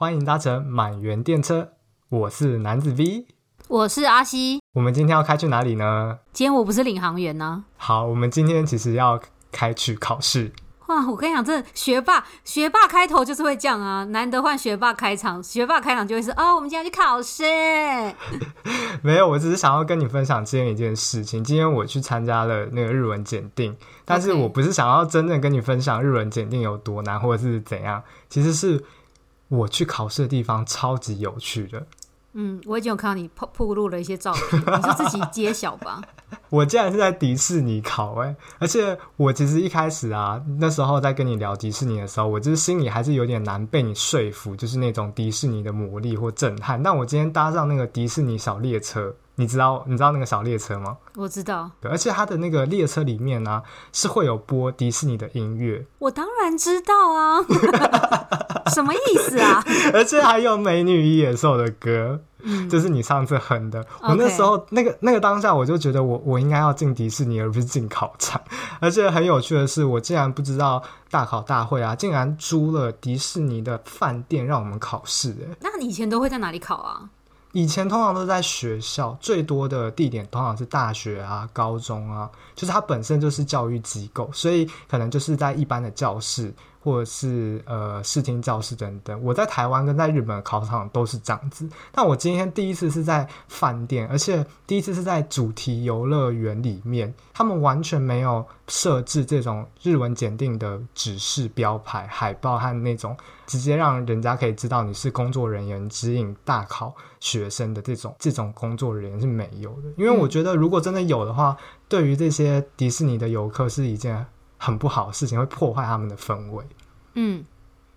欢迎搭乘满园电车，我是男子 V，我是阿西。我们今天要开去哪里呢？今天我不是领航员呢、啊。好，我们今天其实要开去考试。哇，我跟你讲，这学霸学霸开头就是会这样啊，难得换学霸开场，学霸开场就会是哦，我们今天要去考试。没有，我只是想要跟你分享今天一件事情。今天我去参加了那个日文检定，但是我不是想要真正跟你分享日文检定有多难或者是怎样，其实是我去考试的地方超级有趣的。嗯，我已经有看到你铺铺路了一些照片，你就自己揭晓吧。我竟然是在迪士尼考哎、欸，而且我其实一开始啊，那时候在跟你聊迪士尼的时候，我就是心里还是有点难被你说服，就是那种迪士尼的魔力或震撼。但我今天搭上那个迪士尼小列车，你知道你知道那个小列车吗？我知道，对，而且它的那个列车里面呢、啊，是会有播迪士尼的音乐。我当然知道啊，什么意思啊？而且还有美女与野兽的歌。嗯，就是你上次哼的，我那时候.那个那个当下，我就觉得我我应该要进迪士尼，而不是进考场。而且很有趣的是，我竟然不知道大考大会啊，竟然租了迪士尼的饭店让我们考试。哎，那你以前都会在哪里考啊？以前通常都是在学校，最多的地点通常是大学啊、高中啊，就是它本身就是教育机构，所以可能就是在一般的教室。或者是呃视听教室等等，我在台湾跟在日本的考场都是这样子。但我今天第一次是在饭店，而且第一次是在主题游乐园里面，他们完全没有设置这种日文检定的指示标牌、海报和那种直接让人家可以知道你是工作人员指引大考学生的这种这种工作人员是没有的。因为我觉得如果真的有的话，对于这些迪士尼的游客是一件。很不好的事情，会破坏他们的氛围。嗯，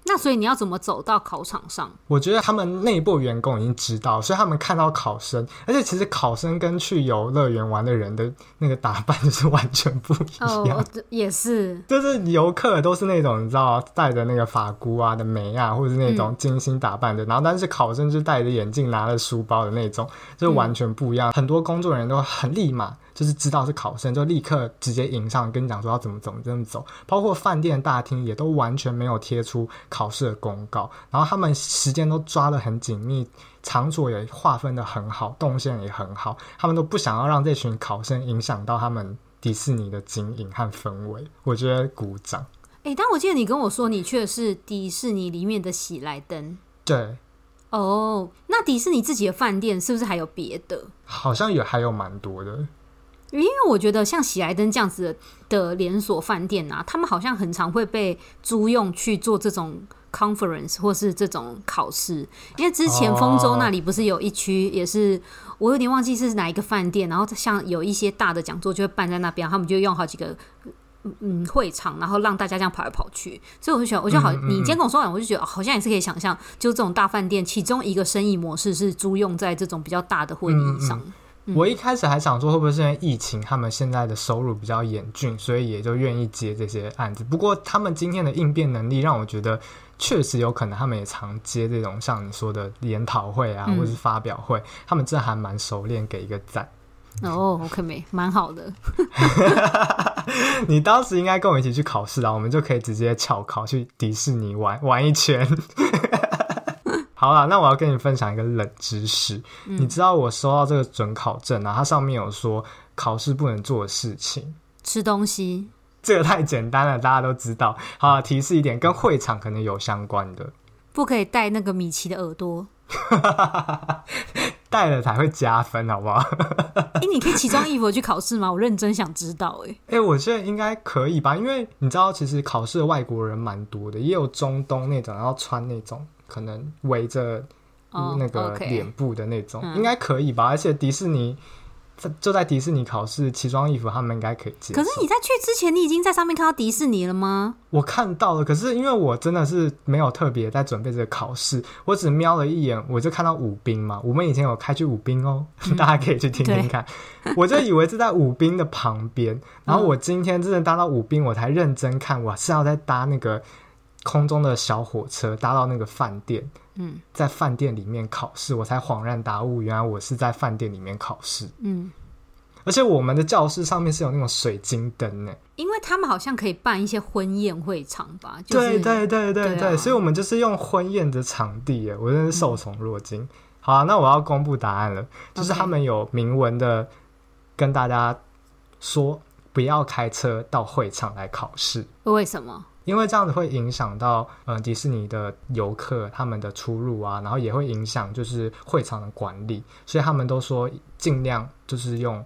那所以你要怎么走到考场上？我觉得他们内部员工已经知道，所以他们看到考生，而且其实考生跟去游乐园玩的人的那个打扮就是完全不一样。哦，也是，就是游客都是那种你知道戴着那个发箍啊的眉啊，或者是那种精心打扮的，嗯、然后但是考生就戴着眼镜拿着书包的那种，就完全不一样。嗯、很多工作人员都很立马。就是知道是考生，就立刻直接迎上跟你讲说要怎么怎么怎么走，包括饭店大厅也都完全没有贴出考试的公告，然后他们时间都抓得很紧密，场所也划分得很好，动线也很好，他们都不想要让这群考生影响到他们迪士尼的经营和氛围。我觉得鼓掌。哎、欸，但我记得你跟我说你去的是迪士尼里面的喜来登。对。哦、oh，那迪士尼自己的饭店是不是还有别的？好像也，还有蛮多的。因为我觉得像喜来登这样子的连锁饭店啊，他们好像很常会被租用去做这种 conference 或是这种考试。因为之前丰州那里不是有一区，也是我有点忘记是哪一个饭店，然后像有一些大的讲座就会办在那边，他们就用好几个嗯会场，然后让大家这样跑来跑去。所以我就觉得，我就好，你今天跟我说完，我就觉得好像也是可以想象，就这种大饭店其中一个生意模式是租用在这种比较大的会议上。我一开始还想说，会不会是因为疫情，他们现在的收入比较严峻，所以也就愿意接这些案子。不过，他们今天的应变能力让我觉得，确实有可能他们也常接这种像你说的研讨会啊，或是发表会，嗯、他们这还蛮熟练，给一个赞。哦，OK，没，蛮好的。你当时应该跟我一起去考试啊，我们就可以直接翘考去迪士尼玩玩一圈。好啦，那我要跟你分享一个冷知识。嗯、你知道我收到这个准考证啊，它上面有说考试不能做的事情，吃东西。这个太简单了，大家都知道。好，提示一点，跟会场可能有相关的，不可以戴那个米奇的耳朵，戴了才会加分，好不好？哎、欸，你可以奇装异服去考试吗？我认真想知道、欸。哎，哎，我觉得应该可以吧，因为你知道，其实考试的外国人蛮多的，也有中东那种，然后穿那种。可能围着那个脸部的那种，oh, okay. 应该可以吧？而且迪士尼在就在迪士尼考试，奇装异服他们应该可以接受。可是你在去之前，你已经在上面看到迪士尼了吗？我看到了，可是因为我真的是没有特别在准备这个考试，我只瞄了一眼，我就看到武兵嘛。我们以前有开去武兵哦，嗯、大家可以去听听看。我就以为是在武兵的旁边，然后我今天真的搭到武兵，我才认真看，我是要在搭那个。空中的小火车搭到那个饭店，嗯，在饭店里面考试，我才恍然大悟，原来我是在饭店里面考试。嗯，而且我们的教室上面是有那种水晶灯呢，因为他们好像可以办一些婚宴会场吧？就是、对对对对对，所以我们就是用婚宴的场地，我真是受宠若惊。嗯、好啊，那我要公布答案了，就是他们有明文的跟大家说，不要开车到会场来考试。为什么？因为这样子会影响到呃迪士尼的游客他们的出入啊，然后也会影响就是会场的管理，所以他们都说尽量就是用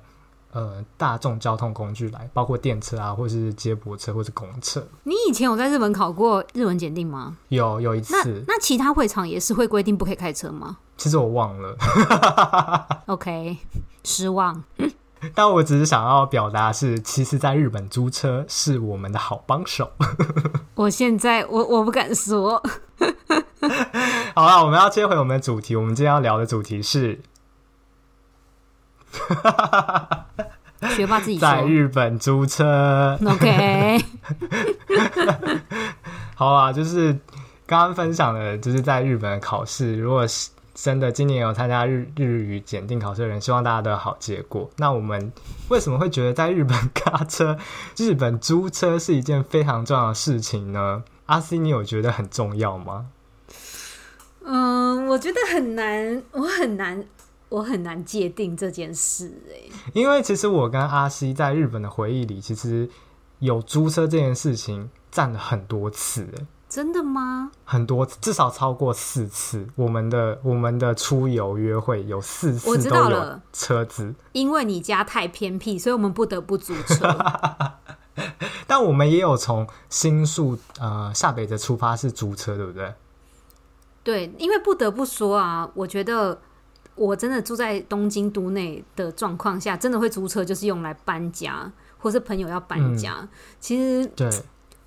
呃大众交通工具来，包括电车啊，或是接驳车或是公车。你以前有在日本考过日文检定吗？有有一次。那那其他会场也是会规定不可以开车吗？其实我忘了。OK，失望。但我只是想要表达是，其实在日本租车是我们的好帮手。我现在我我不敢说。好了，我们要接回我们的主题。我们今天要聊的主题是，学霸自己在日本租车。OK。好啊，就是刚刚分享的，就是在日本的考试，如果是。真的，今年有参加日日语检定考试的人，希望大家都有好结果。那我们为什么会觉得在日本 开车、日本租车是一件非常重要的事情呢？阿 C，你有觉得很重要吗？嗯，我觉得很难，我很难，我很难界定这件事欸。因为其实我跟阿西在日本的回忆里，其实有租车这件事情占了很多次欸。真的吗？很多，至少超过四次。我们的我们的出游约会有四次，我知道了。车子，因为你家太偏僻，所以我们不得不租车。但我们也有从新宿呃下北泽出发是租车，对不对？对，因为不得不说啊，我觉得我真的住在东京都内的状况下，真的会租车，就是用来搬家，或是朋友要搬家。嗯、其实对。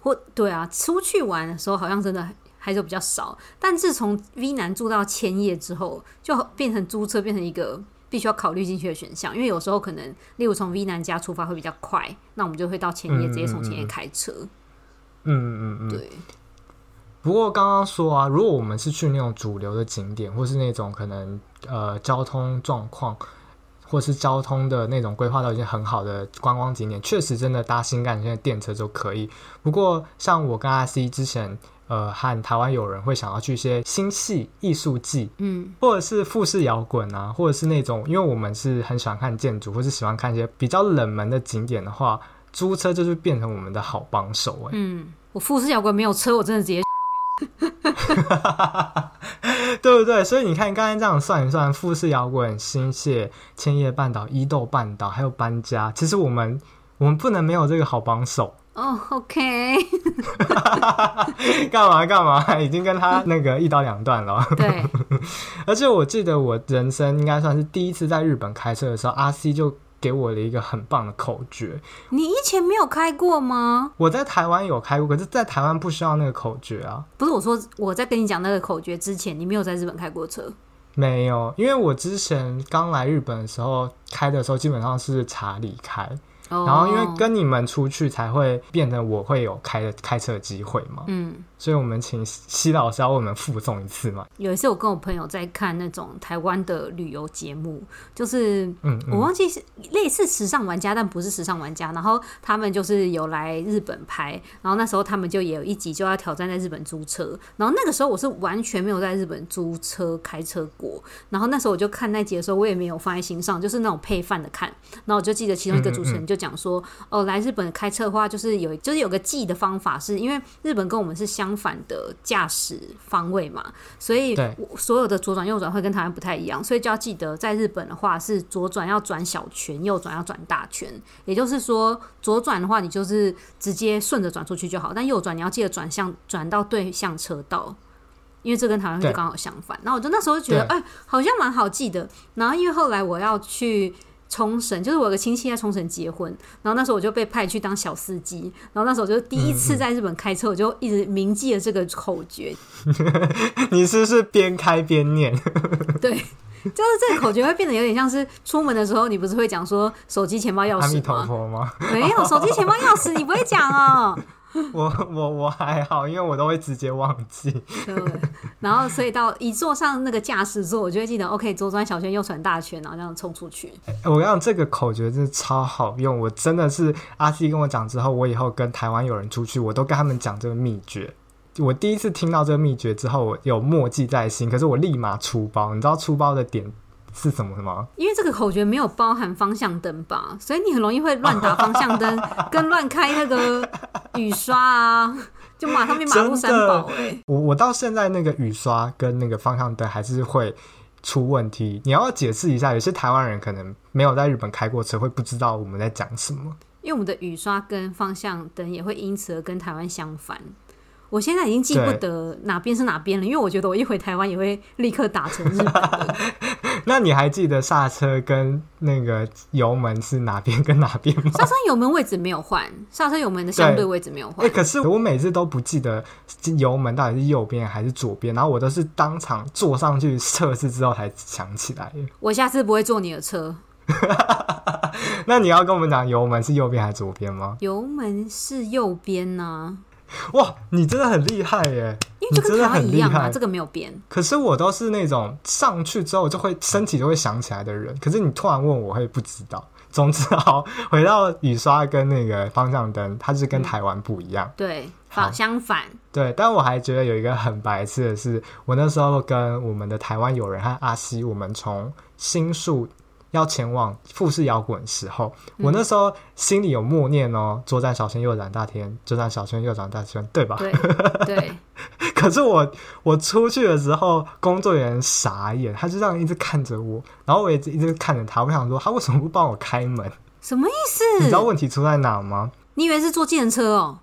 或对啊，出去玩的时候好像真的还是比较少。但自从 V 男住到千叶之后，就变成租车变成一个必须要考虑进去的选项。因为有时候可能，例如从 V 男家出发会比较快，那我们就会到千叶，直接从千叶开车。嗯嗯嗯，对。不过刚刚说啊，如果我们是去那种主流的景点，或是那种可能呃交通状况。或是交通的那种规划到已经很好的观光景点，确实真的搭新干线、电车就可以。不过，像我跟阿 C 之前，呃，和台湾友人会想要去一些新戏艺术季，嗯，或者是富士摇滚啊，或者是那种，因为我们是很喜欢看建筑，或是喜欢看一些比较冷门的景点的话，租车就是变成我们的好帮手。哎，嗯，我富士摇滚没有车，我真的直接。对不对？所以你看，刚才这样算一算，富士摇滚、新泻、千叶半岛、伊豆半岛，还有搬家，其实我们我们不能没有这个好帮手哦。Oh, OK，干嘛干嘛？已经跟他那个一刀两断了。对，而且我记得我人生应该算是第一次在日本开车的时候，阿 C 就。给我了一个很棒的口诀。你以前没有开过吗？我在台湾有开过，可是，在台湾不需要那个口诀啊。不是我说，我在跟你讲那个口诀之前，你没有在日本开过车？没有，因为我之前刚来日本的时候开的时候，基本上是查理开。然后因为跟你们出去才会变成我会有开的开车的机会嘛，嗯，所以我们请西老师要为我们附送一次嘛。有一次我跟我朋友在看那种台湾的旅游节目，就是嗯，我忘记是类似时尚玩家，但不是时尚玩家。然后他们就是有来日本拍，然后那时候他们就也有一集就要挑战在日本租车。然后那个时候我是完全没有在日本租车开车过，然后那时候我就看那集的时候，我也没有放在心上，就是那种配饭的看。然后我就记得其中一个主持人就。讲说哦，来日本开车的话，就是有就是有个记的方法，是因为日本跟我们是相反的驾驶方位嘛，所以所有的左转右转会跟台湾不太一样，所以就要记得在日本的话是左转要转小圈，右转要转大圈。也就是说，左转的话你就是直接顺着转出去就好，但右转你要记得转向转到对向车道，因为这跟台湾就刚好相反。然后我就那时候就觉得，哎，好像蛮好记的。然后因为后来我要去。冲绳就是我有个亲戚在冲绳结婚，然后那时候我就被派去当小司机，然后那时候我就第一次在日本开车，我就一直铭记了这个口诀。你是不是边开边念？对，就是这个口诀会变得有点像是出门的时候，你不是会讲说手机、钱包、钥匙？没有，手机、钱包、钥匙你不会讲哦。我我我还好，因为我都会直接忘记。对，然后所以到一坐上那个驾驶座，我就会记得 OK，左转小圈，右转大圈，然后这样冲出去。我跟你讲这个口诀真的超好用，我真的是阿 C 跟我讲之后，我以后跟台湾有人出去，我都跟他们讲这个秘诀。我第一次听到这个秘诀之后，我有默记在心，可是我立马出包。你知道出包的点？是什么什么？因为这个口诀没有包含方向灯吧，所以你很容易会乱打方向灯，跟乱开那个雨刷啊，就马上变马路三宝欸。我我到现在那个雨刷跟那个方向灯还是会出问题。你要解释一下，有些台湾人可能没有在日本开过车，会不知道我们在讲什么。因为我们的雨刷跟方向灯也会因此而跟台湾相反。我现在已经记不得哪边是哪边了，因为我觉得我一回台湾也会立刻打成日本。那你还记得刹车跟那个油门是哪边跟哪边吗？刹车油门位置没有换，刹车油门的相对位置没有换。哎、欸，可是我每次都不记得油门到底是右边还是左边，然后我都是当场坐上去测试之后才想起来。我下次不会坐你的车。那你要跟我们讲油门是右边还是左边吗？油门是右边呢、啊。哇，你真的很厉害耶！因为就跟台湾一样啊，这个没有变。可是我都是那种上去之后就会身体就会想起来的人，可是你突然问我会不知道。总之，好，回到雨刷跟那个方向灯，它是跟台湾不一样。嗯、对，好，相反。对，但我还觉得有一个很白痴的是，我那时候跟我们的台湾友人和阿西，我们从新宿。要前往富士摇滚的时候，嗯、我那时候心里有默念哦，左转小圈，右转大天，左转小圈，右转大圈，对吧？对。对。可是我我出去的时候，工作人员傻眼，他就这样一直看着我，然后我也一直看着他，我想说他为什么不帮我开门？什么意思？你知道问题出在哪吗？你以为是坐计程车哦？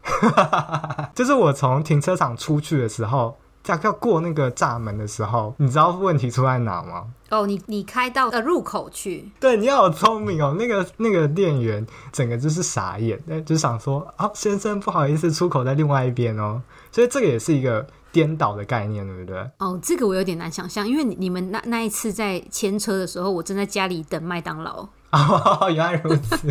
就是我从停车场出去的时候。要过那个闸门的时候，你知道问题出在哪吗？哦，你你开到呃入口去，对，你好聪明哦。那个那个店员整个就是傻眼，就想说啊，先生不好意思，出口在另外一边哦。所以这个也是一个颠倒的概念，对不对？哦，这个我有点难想象，因为你们那那一次在牵车的时候，我正在家里等麦当劳。哦，原来如此。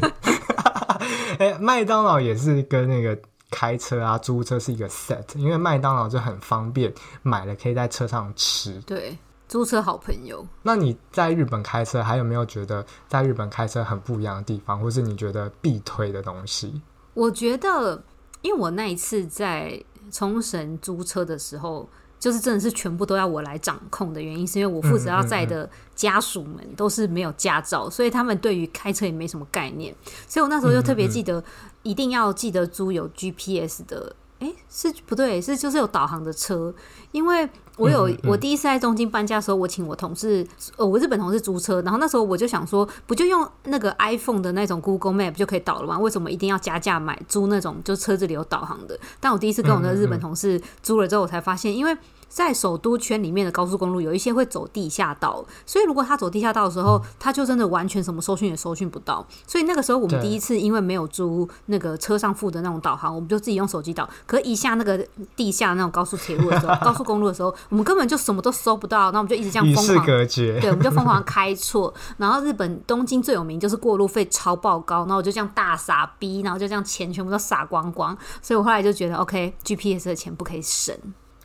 哎，麦当劳也是跟那个。开车啊，租车是一个 set，因为麦当劳就很方便，买了可以在车上吃。对，租车好朋友。那你在日本开车，还有没有觉得在日本开车很不一样的地方，或是你觉得必推的东西？我觉得，因为我那一次在冲绳租车的时候。就是真的是全部都要我来掌控的原因，是因为我负责要载的家属们都是没有驾照，所以他们对于开车也没什么概念，所以我那时候就特别记得，一定要记得租有 GPS 的。哎，是不对，是就是有导航的车，因为我有我第一次在东京搬家的时候，我请我同事，呃，我日本同事租车，然后那时候我就想说，不就用那个 iPhone 的那种 Google Map 就可以导了吗？为什么一定要加价买租那种就车子里有导航的？但我第一次跟我的日本同事租了之后，我才发现，因为。在首都圈里面的高速公路，有一些会走地下道，所以如果他走地下道的时候，他就真的完全什么搜寻也搜寻不到。所以那个时候我们第一次因为没有租那个车上附的那种导航，我们就自己用手机导。可一下那个地下那种高速铁路的时候，高速公路的时候，我们根本就什么都搜不到，那我们就一直这样疯狂，对，我们就疯狂开错。然后日本东京最有名就是过路费超爆高，然后我就这样大傻逼，然后就这样钱全部都撒光光。所以我后来就觉得，OK，GPS 的钱不可以省。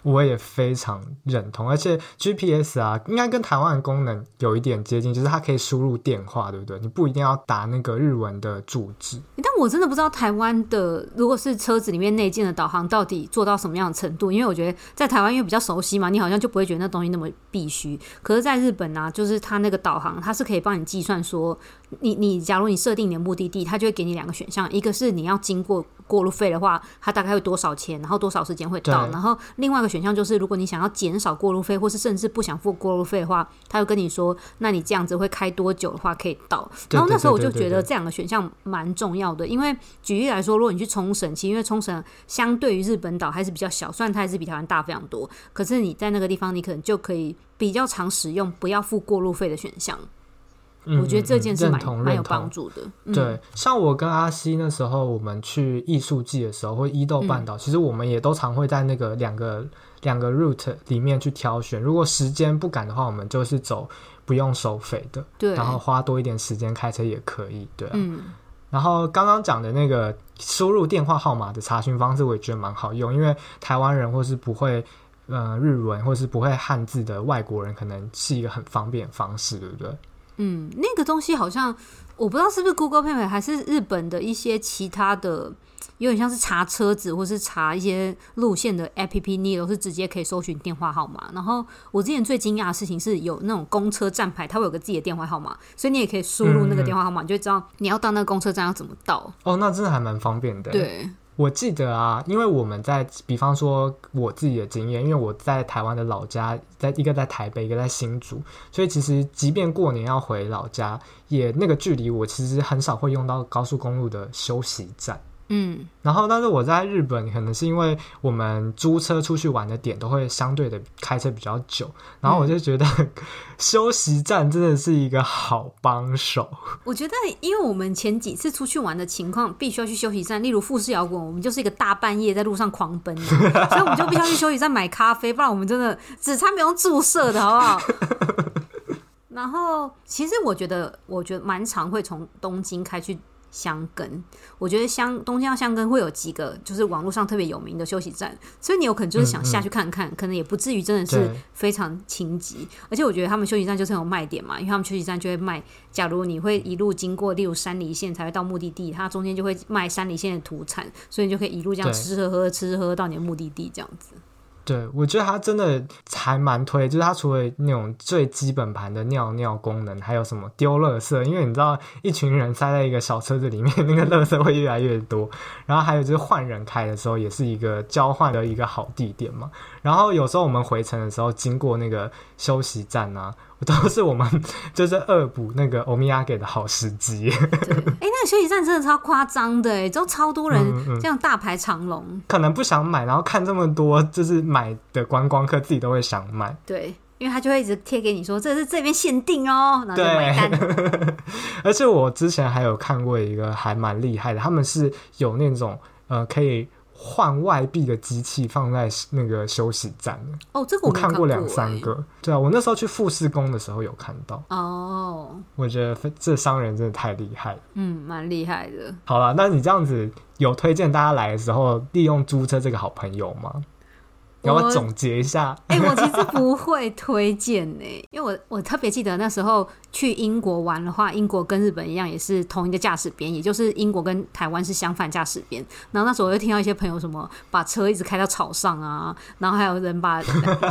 我也非常认同，而且 GPS 啊，应该跟台湾的功能有一点接近，就是它可以输入电话，对不对？你不一定要打那个日文的注释。但我真的不知道台湾的，如果是车子里面内建的导航，到底做到什么样的程度？因为我觉得在台湾因为比较熟悉嘛，你好像就不会觉得那东西那么必须。可是，在日本啊，就是它那个导航，它是可以帮你计算说，你你假如你设定你的目的地，它就会给你两个选项，一个是你要经过。过路费的话，它大概会多少钱？然后多少时间会到？然后另外一个选项就是，如果你想要减少过路费，或是甚至不想付过路费的话，他会跟你说，那你这样子会开多久的话可以到？然后那时候我就觉得这两个选项蛮重要的，因为举例来说，如果你去冲绳，其实因为冲绳相对于日本岛还是比较小，虽然它还是比台湾大非常多，可是你在那个地方，你可能就可以比较常使用不要付过路费的选项。我觉得这件事蛮蛮有帮助的。对，嗯、像我跟阿西那时候，我们去艺术季的时候，或伊豆半岛，嗯、其实我们也都常会在那个两个两个 route 里面去挑选。如果时间不赶的话，我们就是走不用收费的，对，然后花多一点时间开车也可以，对啊。嗯然后刚刚讲的那个输入电话号码的查询方式，我也觉得蛮好用，因为台湾人或是不会呃日文或是不会汉字的外国人，可能是一个很方便的方式，对不对？嗯，那个东西好像我不知道是不是 Google Pay 还是日本的一些其他的。有点像是查车子或是查一些路线的 APP，你也都是直接可以搜寻电话号码。然后我之前最惊讶的事情是有那种公车站牌，它会有个自己的电话号码，所以你也可以输入那个电话号码，嗯、你就知道你要到那个公车站要怎么到。哦，那真的还蛮方便的。对，我记得啊，因为我们在，比方说我自己的经验，因为我在台湾的老家，在一个在台北，一个在新竹，所以其实即便过年要回老家，也那个距离我其实很少会用到高速公路的休息站。嗯，然后，但是我在日本，可能是因为我们租车出去玩的点都会相对的开车比较久，然后我就觉得、嗯、休息站真的是一个好帮手。我觉得，因为我们前几次出去玩的情况，必须要去休息站，例如富士摇滚，我们就是一个大半夜在路上狂奔，所以我们就必须要去休息站买咖啡，不然我们真的只差没用注射的好不好？然后，其实我觉得，我觉得蛮常会从东京开去。箱根，我觉得香东京到箱根会有几个，就是网络上特别有名的休息站，所以你有可能就是想下去看看，嗯嗯，可能也不至于真的是非常情急。而且我觉得他们休息站就是很有卖点嘛，因为他们休息站就会卖，假如你会一路经过，例如山梨县才会到目的地，它中间就会卖山梨县的土产，所以你就可以一路这样吃吃喝喝，吃吃喝喝到你的目的地这样子。对，我觉得它真的还蛮推，就是它除了那种最基本盘的尿尿功能，还有什么丢垃圾，因为你知道一群人塞在一个小车子里面，那个垃圾会越来越多。然后还有就是换人开的时候，也是一个交换的一个好地点嘛。然后有时候我们回程的时候经过那个休息站啊。都是我们 就是恶补那个欧米亚给的好时机。哎，那个休息站真的超夸张的，哎，都超多人这样大排长龙，嗯嗯。可能不想买，然后看这么多，就是买的观光客自己都会想买。对，因为他就会一直贴给你说这是这边限定哦，然后就买单。而且我之前还有看过一个还蛮厉害的，他们是有那种呃可以。换外币的机器放在那个休息站哦，这个我，我看过两三个。对啊，我那时候去富士宫的时候有看到哦。我觉得这商人真的太厉害了，嗯，蛮厉害的。好了，那你这样子有推荐大家来的时候利用租车这个好朋友吗？要不要总结一下？哎、欸，我其实不会推荐呢，因为我我特别记得那时候去英国玩的话，英国跟日本一样，也是同一个驾驶边，也就是英国跟台湾是相反驾驶边。然后那时候我就听到一些朋友什么把车一直开到草上啊，然后还有人把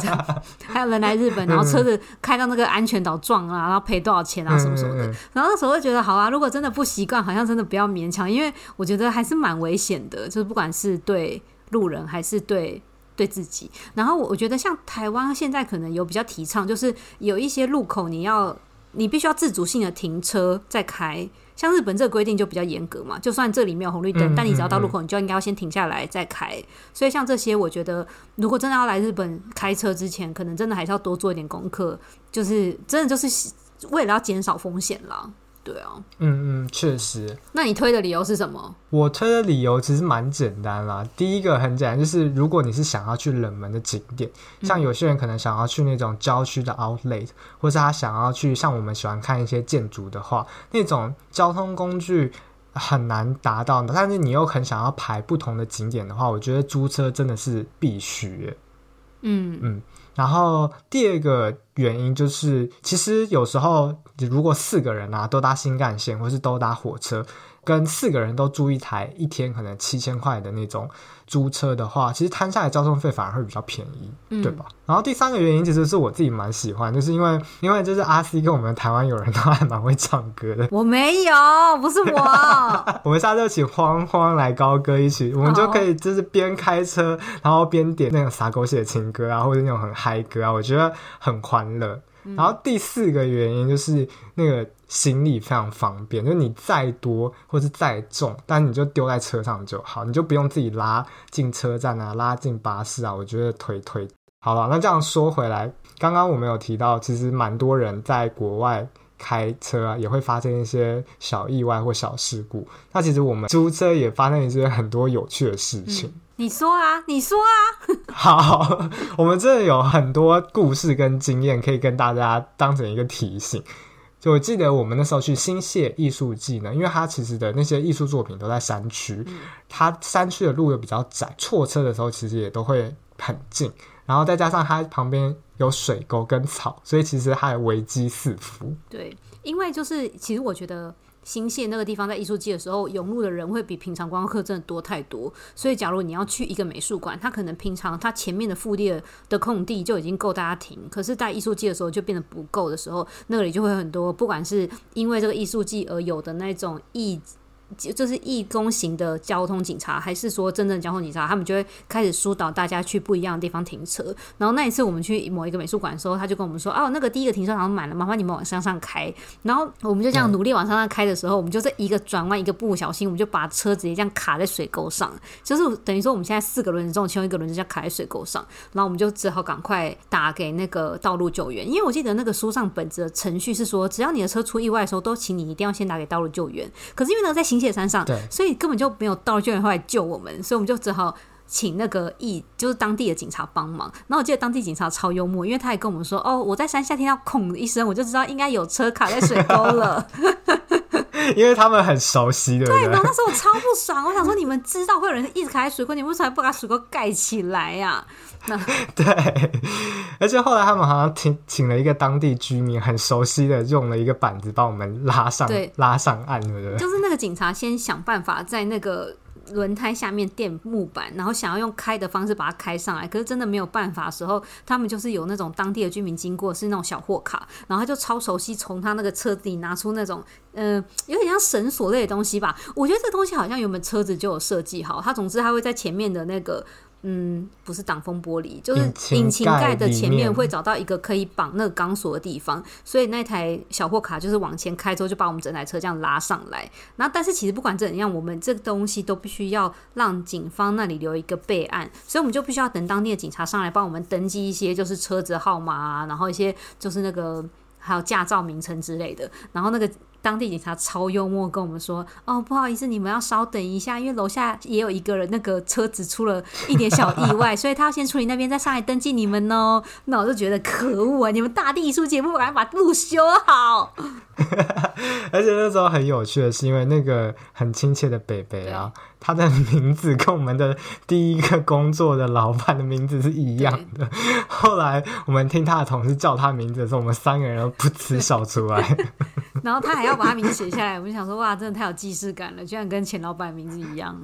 还有人来日本，然后车子开到那个安全岛撞啊，然后赔多少钱啊什么什么的。然后那时候就觉得，好啊，如果真的不习惯，好像真的不要勉强，因为我觉得还是蛮危险的，就是不管是对路人还是对。对自己，然后我觉得像台湾现在可能有比较提倡，就是有一些路口你要你必须要自主性的停车再开。像日本这个规定就比较严格嘛，就算这里没有红绿灯，但你只要到路口，你就应该要先停下来再开。所以像这些，我觉得如果真的要来日本开车之前，可能真的还是要多做一点功课，就是真的就是为了要减少风险啦。对啊，嗯嗯，确实。那你推的理由是什么？我推的理由其实蛮简单啦。第一个很简单，就是如果你是想要去冷门的景点，像有些人可能想要去那种郊区的 outlet，或是他想要去像我们喜欢看一些建筑的话，那种交通工具很难达到的。但是你又很想要排不同的景点的话，我觉得租车真的是必须。嗯嗯。然后第二个原因就是，其实有时候如果四个人啊都搭新干线，或是都搭火车。跟四个人都租一台，一天可能七千块的那种租车的话，其实摊下来交通费反而会比较便宜，嗯、对吧？然后第三个原因其实是我自己蛮喜欢，就是因为因为就是阿 C 跟我们台湾友人都还蛮会唱歌的。我没有，不是我。我们下次就请慌慌来高歌一曲，我们就可以就是边开车，然后边点那种撒狗血的情歌啊，或者那种很嗨歌啊，我觉得很欢乐。然后第四个原因就是那个行李非常方便，就是你再多或是再重，但你就丢在车上就好，你就不用自己拉进车站啊，拉进巴士啊。我觉得推推好了。那这样说回来，刚刚我们有提到，其实蛮多人在国外开车啊，也会发生一些小意外或小事故。那其实我们租车也发生一些很多有趣的事情。嗯你说啊，你说啊。好，我们这里有很多故事跟经验可以跟大家当成一个提醒。就我记得我们那时候去新泻艺术季呢，因为它其实的那些艺术作品都在山区，嗯、它山区的路又比较窄，错车的时候其实也都会很近，然后再加上它旁边有水沟跟草，所以其实还危机四伏。对，因为就是其实我觉得。新线那个地方在艺术季的时候，涌入的人会比平常观光客真的多太多。所以，假如你要去一个美术馆，它可能平常它前面的腹地的空地就已经够大家停，可是，在艺术季的时候就变得不够的时候，那里就会很多，不管是因为这个艺术季而有的那种艺。就是义工型的交通警察，还是说真正的交通警察？他们就会开始疏导大家去不一样的地方停车。然后那一次我们去某一个美术馆的时候，他就跟我们说：“哦，那个第一个停车场满了，麻烦你们往山上开。”然后我们就这样努力往山上开的时候，我们就在一个转弯，一个不小心，我们就把车直接这样卡在水沟上。就是等于说我们现在四个轮子中，其中一个轮子就卡在水沟上。然后我们就只好赶快打给那个道路救援，因为我记得那个书上本子的程序是说，只要你的车出意外的时候，都请你一定要先打给道路救援。可是因为呢，在新界山上，对。所以根本就没有道路救援会来救我们，所以我们就只好请那个义，就是当地的警察帮忙。然后我记得当地警察超幽默，因为他也跟我们说：“哦，我在山下听到哐一声，我就知道应该有车卡在水沟了。”因为他们很熟悉的。对，然后那时候我超不爽，我想说你们知道会有人一直开水沟，你们为什么不把水沟盖起来呀？那 对，而且后来他们好像请请了一个当地居民很熟悉的，用了一个板子把我们拉上，对，拉上岸，对不对？就是那个警察先想办法在那个轮胎下面垫木板，然后想要用开的方式把它开上来。可是真的没有办法的时候，他们就是有那种当地的居民经过，是那种小货卡，然后他就超熟悉，从他那个车子里拿出那种嗯有点像绳索类的东西吧。我觉得这东西好像原本车子就有设计好，他总之他会在前面的那个。嗯，不是挡风玻璃，就是引擎盖的前面会找到一个可以绑那个钢索的地方，所以那台小货卡就是往前开之后就把我们整台车这样拉上来。然后，但是其实不管怎样，我们这个东西都必须要让警方那里留一个备案，所以我们就必须要等当地的警察上来帮我们登记一些，就是车子号码啊，然后一些就是那个还有驾照名称之类的，然后那个。当地警察超幽默，跟我们说：“哦，不好意思，你们要稍等一下，因为楼下也有一个人，那个车子出了一点小意外，所以他要先处理那边，再上来登记你们哦。”那我就觉得可恶啊！你们大地艺术节目赶快把路修好。而且那时候很有趣的是，因为那个很亲切的北北啊，他的名字跟我们的第一个工作的老板的名字是一样的。后来我们听他的同事叫他名字的时候，我们三个人都噗嗤 笑出来。然后他还要把他名字写下来，我就想说哇，真的太有既视感了，居然跟钱老板名字一样。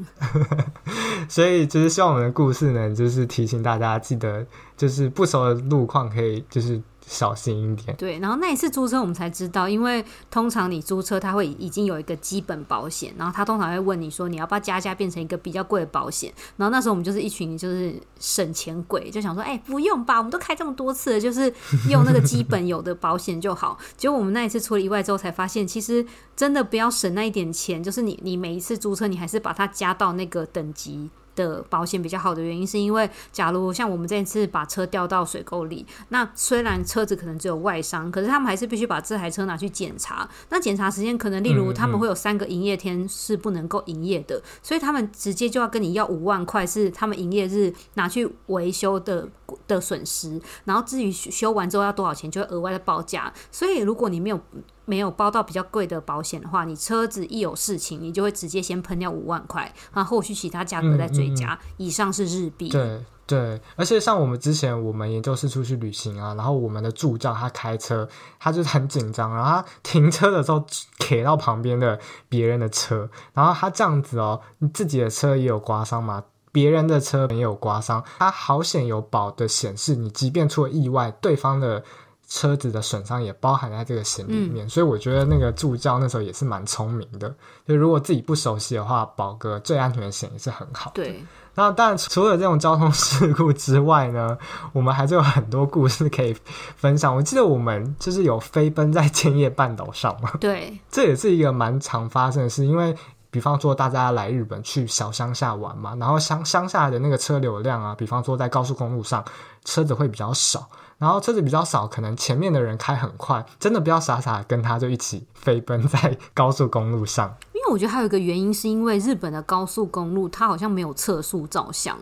所以就是希望我们的故事呢，就是提醒大家记得，就是不熟的路况可以就是。小心一点。对，然后那一次租车，我们才知道，因为通常你租车，它会已经有一个基本保险，然后他通常会问你说，你要不要加价变成一个比较贵的保险。然后那时候我们就是一群就是省钱鬼，就想说，哎、不用吧，我们都开这么多次了，就是用那个基本有的保险就好。结果我们那一次出了意外之后，才发现其实真的不要省那一点钱，就是你你每一次租车，你还是把它加到那个等级。的保险比较好的原因，是因为假如像我们这一次把车掉到水沟里，那虽然车子可能只有外伤，可是他们还是必须把这台车拿去检查。那检查时间可能，例如他们会有三个营业天是不能够营业的，所以他们直接就要跟你要五万块，是他们营业日拿去维修的的损失。然后至于修完之后要多少钱，就会额外的报价。所以如果你没有没有包到比较贵的保险的话，你车子一有事情，你就会直接先喷掉五万块，然后后续其他价格再追加。嗯嗯嗯，以上是日币。对对，而且像我们之前我们研究室出去旅行啊，然后我们的助教他开车，他就很紧张，然后他停车的时候贴到旁边的别人的车，然后他这样子哦，你自己的车也有刮伤嘛？别人的车也有刮伤，他好险有保的显示，你即便出了意外，对方的。车子的损伤也包含在这个险里面，嗯，所以我觉得那个助教那时候也是蛮聪明的。就如果自己不熟悉的话，保个最安全的险也是很好的。对。那当然，除了这种交通事故之外呢，我们还是有很多故事可以分享。我记得我们就是有飞奔在千叶半岛上嘛。对。这也是一个蛮常发生的事，因为比方说大家来日本去小乡下玩嘛，然后乡乡下的那个车流量啊，比方说在高速公路上车子会比较少。然后车子比较少，可能前面的人开很快，真的不要傻傻跟他就一起飞奔在高速公路上。因为我觉得还有一个原因，是因为日本的高速公路它好像没有测速照相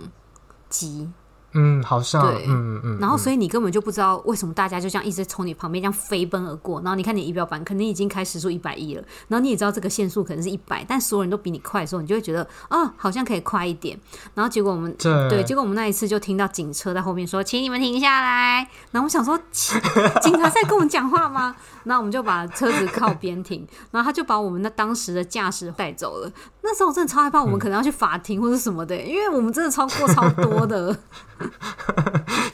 机。嗯，好像对，嗯嗯，然后所以你根本就不知道为什么大家就这样一直从你旁边这样飞奔而过，然后你看你仪表板肯定已经开时速一百一了，然后你也知道这个限速可能是一百，但所有人都比你快的时候，你就会觉得哦，好像可以快一点。然后结果我们对，对，结果我们那一次就听到警车在后面说：“请你们停下来。”然后我想说，警察在跟我们讲话吗？然后我们就把车子靠边停，然后他就把我们那当时的驾驶带走了。那时候我真的超害怕，我们可能要去法庭或者什么的，因为我们真的超过超多的。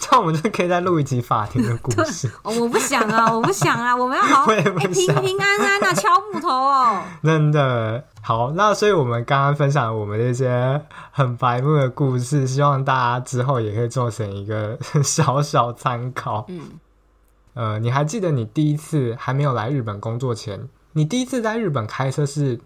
这样我们就可以再录一集法庭的故事。哦，我不想啊，我不想啊，我们要好好、欸、平平安安啊，敲木头哦。真的好，那所以我们刚刚分享了我们这些很白目的故事，希望大家之后也可以做成一个小小参考。嗯，呃，你还记得你第一次还没有来日本工作前，你第一次在日本开车是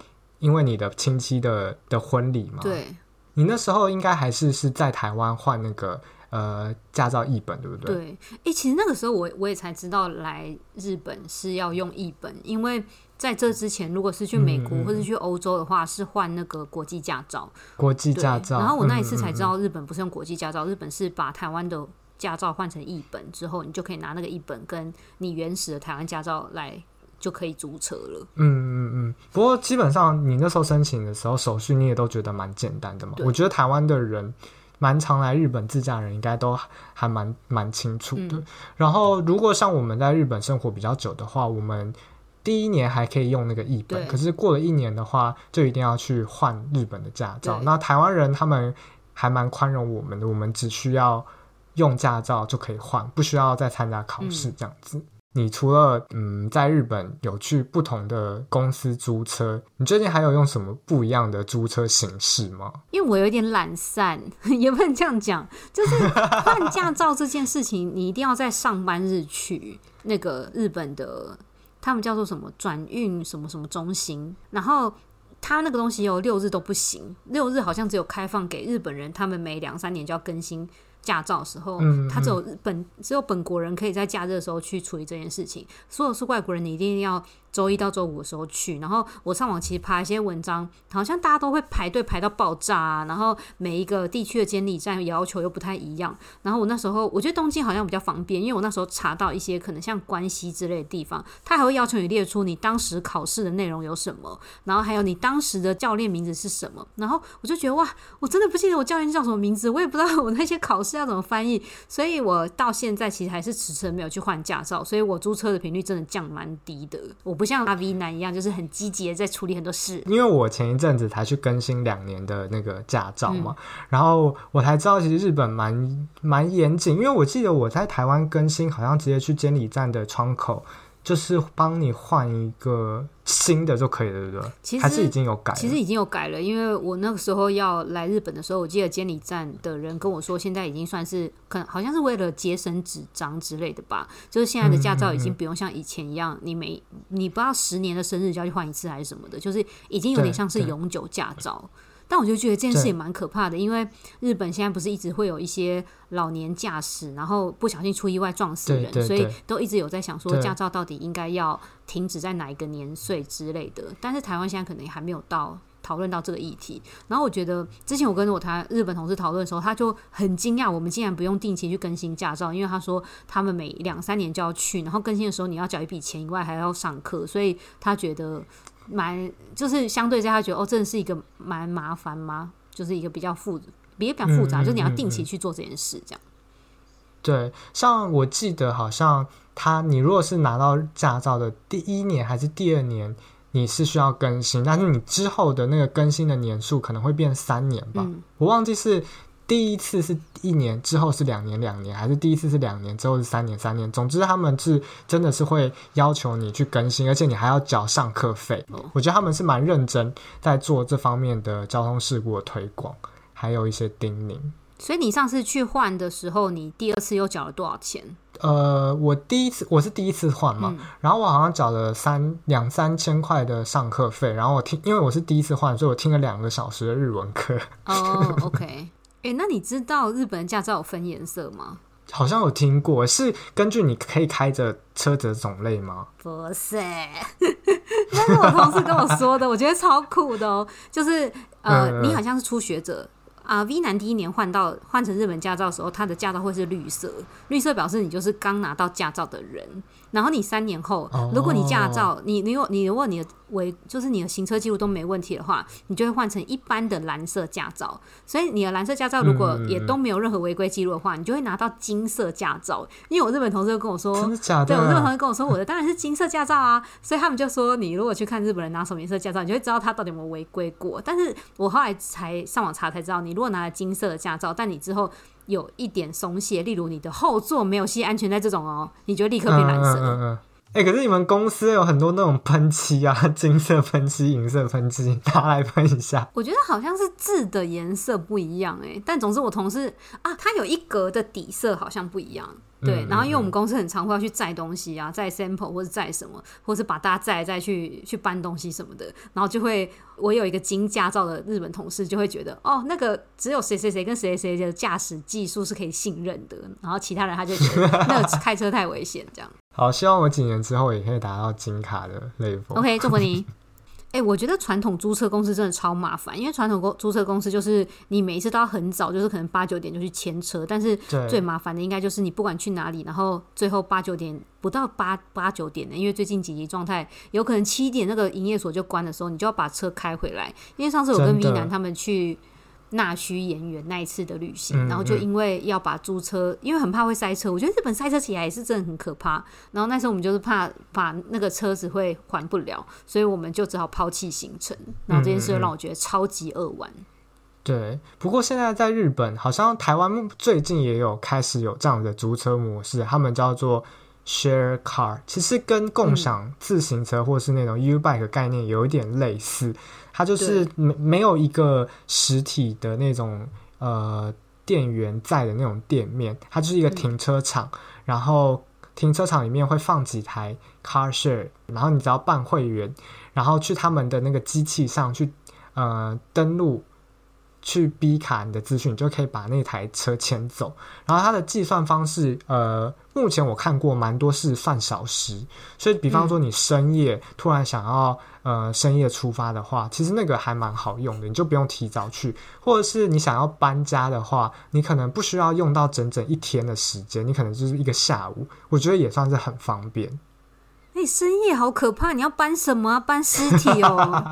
因为你的亲戚的的婚礼嘛？对，你那时候应该还是是在台湾换那个呃驾照译本，对不对？对，哎、欸，其实那个时候我我也才知道来日本是要用译本，因为在这之前，如果是去美国或是去欧洲的话，嗯、是换那个国际驾照。国际驾照。然后我那一次才知道，日本不是用国际驾照，嗯嗯嗯，日本是把台湾的驾照换成译本之后，你就可以拿那个译本跟你原始的台湾驾照来。就可以租车了。嗯嗯嗯。不过基本上你那时候申请的时候，手续你也都觉得蛮简单的嘛。我觉得台湾的人蛮常来日本自驾人，应该都还蛮蛮清楚的。嗯。然后如果像我们在日本生活比较久的话，我们第一年还可以用那个译本，可是过了一年的话，就一定要去换日本的驾照。那台湾人他们还蛮宽容我们的，我们只需要用驾照就可以换，不需要再参加考试这样子。嗯你除了嗯，在日本有去不同的公司租车，你最近还有用什么不一样的租车形式吗？因为我有点懒散，也不能这样讲，就是换驾照这件事情，你一定要在上班日去那个日本的，他们叫做什么转运什么什么中心，然后他那个东西有六日都不行，六日好像只有开放给日本人，他们每两三年就要更新。驾照的时候，他只有日本只有本国人可以在假日的时候去处理这件事情。所有是外国人，你一定要周一到周五的时候去。然后我上网其实爬一些文章，好像大家都会排队排到爆炸啊。然后每一个地区的监理站要求又不太一样。然后我那时候我觉得东京好像比较方便，因为我那时候查到一些可能像关西之类的地方，他还会要求你列出你当时考试的内容有什么，然后还有你当时的教练名字是什么。然后我就觉得哇，我真的不记得我教练叫什么名字，我也不知道 我那些考试。要怎么翻译？所以我到现在其实还是迟迟没有去换驾照，所以我租车的频率真的降蛮低的。我不像阿 V 男一样，就是很积极的在处理很多事。因为我前一阵子才去更新两年的那个驾照嘛，嗯、然后我才知道其实日本蛮蛮严谨。因为我记得我在台湾更新，好像直接去监理站的窗口。就是帮你换一个新的就可以了，对不对？其实还是已经有改了。其实已经有改了，因为我那个时候要来日本的时候，我记得监理站的人跟我说，现在已经算是可能好像是为了节省纸张之类的吧。就是现在的驾照已经不用像以前一样，嗯嗯嗯，你每你不知道十年的生日就要去换一次还是什么的，就是已经有点像是永久驾照。但我就觉得这件事也蛮可怕的，因为日本现在不是一直会有一些老年驾驶，然后不小心出意外撞死人，所以都一直有在想说驾照到底应该要停止在哪一个年岁之类的。但是台湾现在可能还没有到讨论到这个议题。然后我觉得之前我跟我台日本同事讨论的时候，他就很惊讶，我们竟然不用定期去更新驾照，因为他说他们每两三年就要去，然后更新的时候你要缴一笔钱以外还要上课，所以他觉得。蛮就是相对在他觉得哦，真的是一个蛮麻烦吗？就是一个比较复比较复杂，嗯、就是你要定期去做这件事，这样。对，像我记得好像他，你如果是拿到驾照的第一年还是第二年，你是需要更新，但是你之后的那个更新的年数可能会变三年吧，嗯、我忘记是。第一次是一年，之后是两年，两年，还是第一次是两年，之后是三年，三年。总之，他们是真的是会要求你去更新，而且你还要缴上课费。哦、我觉得他们是蛮认真在做这方面的交通事故的推广，还有一些叮咛。所以你上次去换的时候，你第二次又缴了多少钱？呃，我第一次我是第一次换嘛，嗯、然后我好像缴了三两三千块的上课费，然后我听，因为我是第一次换，所以我听了两个小时的日文课。哦，OK。哎、欸，那你知道日本驾照有分颜色吗？好像有听过，是根据你可以开着车子的种类吗？不是，那是我同事跟我说的，我觉得超酷的哦。就是呃，嗯、你好像是初学者，啊，V 男第一年换到换成日本驾照的时候，他的驾照会是绿色，绿色表示你就是刚拿到驾照的人。然后你三年后，如果你驾照你你有你如果你的违就是你的行车记录都没问题的话，你就会换成一般的蓝色驾照。所以你的蓝色驾照如果也都没有任何违规记录的话，你就会拿到金色驾照。因为我日本同事就跟我说，真的假的？对我日本同事跟我说，我的当然是金色驾照啊。所以他们就说，你如果去看日本人拿什么颜色驾照，你就会知道他到底有没有违规过。但是我后来才上网查才知道，你如果拿了金色的驾照，但你之后有一点松懈，例如你的后座没有系安全带这种哦，你就立刻变蓝色。嗯嗯嗯哎、欸，可是你们公司有很多那种喷漆啊，金色喷漆、银色喷漆，拿来喷一下。我觉得好像是字的颜色不一样哎、欸，但总之我同事啊，他有一格的底色好像不一样。对，然后因为我们公司很常会要去载东西啊，载 sample 或者载什么，或是把大家载来载去去搬东西什么的，然后就会我有一个金驾照的日本同事就会觉得，哦，那个只有谁谁谁跟谁谁谁的驾驶技术是可以信任的，然后其他人他就觉得那个开车太危险，这样。好，希望我几年之后也可以达到金卡的 level。OK，祝福你。哎、欸，我觉得传统租车公司真的超麻烦，因为传统公租车公司就是你每一次都要很早，就是可能八九点就去牵车，但是最麻烦的应该就是你不管去哪里，然后最后八九点不到八八九点的，因为最近紧急状态，有可能七点那个营业所就关的时候，你就要把车开回来。因为上次我跟 V 男他们去。纳须演员那一次的旅行，然后就因为要把租车，因为很怕会塞车，我觉得日本塞车起来也是真的很可怕。然后那时候我们就是怕把那个车子会还不了，所以我们就只好抛弃行程。然后这件事就让我觉得超级扼腕。嗯嗯，对，不过现在在日本，好像台湾最近也有开始有这样的租车模式，他们叫做 share car，其实跟共享自行车或是那种 U bike 概念有一点类似。它就是没没有一个实体的那种呃店员在的那种店面，它就是一个停车场，嗯、然后停车场里面会放几台 car share，然后你只要办会员，然后去他们的那个机器上去呃登录。去 B 卡你的资讯，你就可以把那台车牵走。然后它的计算方式，呃，目前我看过蛮多是算小时。所以，比方说你深夜突然想要呃深夜出发的话，其实那个还蛮好用的，你就不用提早去。或者是你想要搬家的话，你可能不需要用到整整一天的时间，你可能就是一个下午。我觉得也算是很方便。哎、欸，深夜好可怕！你要搬什么啊？搬尸体哦！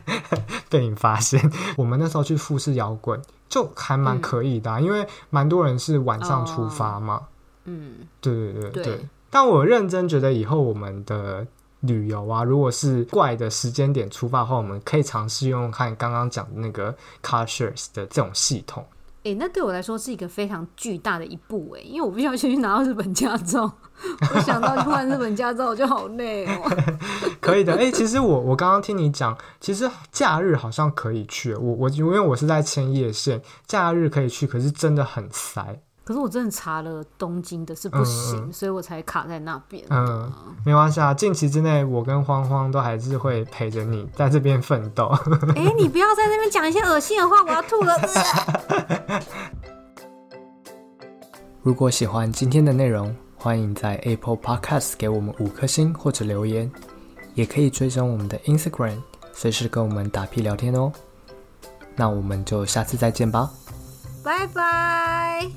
被你发现，我们那时候去富士摇滚就还蛮可以的、啊，嗯、因为蛮多人是晚上出发嘛。哦、嗯，对对对对。对但我认真觉得，以后我们的旅游啊，如果是怪的时间点出发的话，我们可以尝试用看刚刚讲的那个 car shares 的这种系统。哎、欸，那对我来说是一个非常巨大的一步哎，因为我必须要先去拿到日本驾照。我想到去换日本驾照，我就好累哦。可以的，哎、欸，其实我我刚刚听你讲，其实假日好像可以去。我我因为我是在千叶县，假日可以去，可是真的很塞。可是我真的查了东京的是不行，嗯、所以我才卡在那边。嗯，没关系啊，近期之内我跟慌慌都还是会陪着你在这边奋斗。哎、欸，你不要在那边讲一些恶心的话，我要吐了。如果喜欢今天的内容，欢迎在 Apple Podcast 给我们五颗星或者留言，也可以追踪我们的 Instagram，随时跟我们打屁聊天哦。那我们就下次再见吧，拜拜。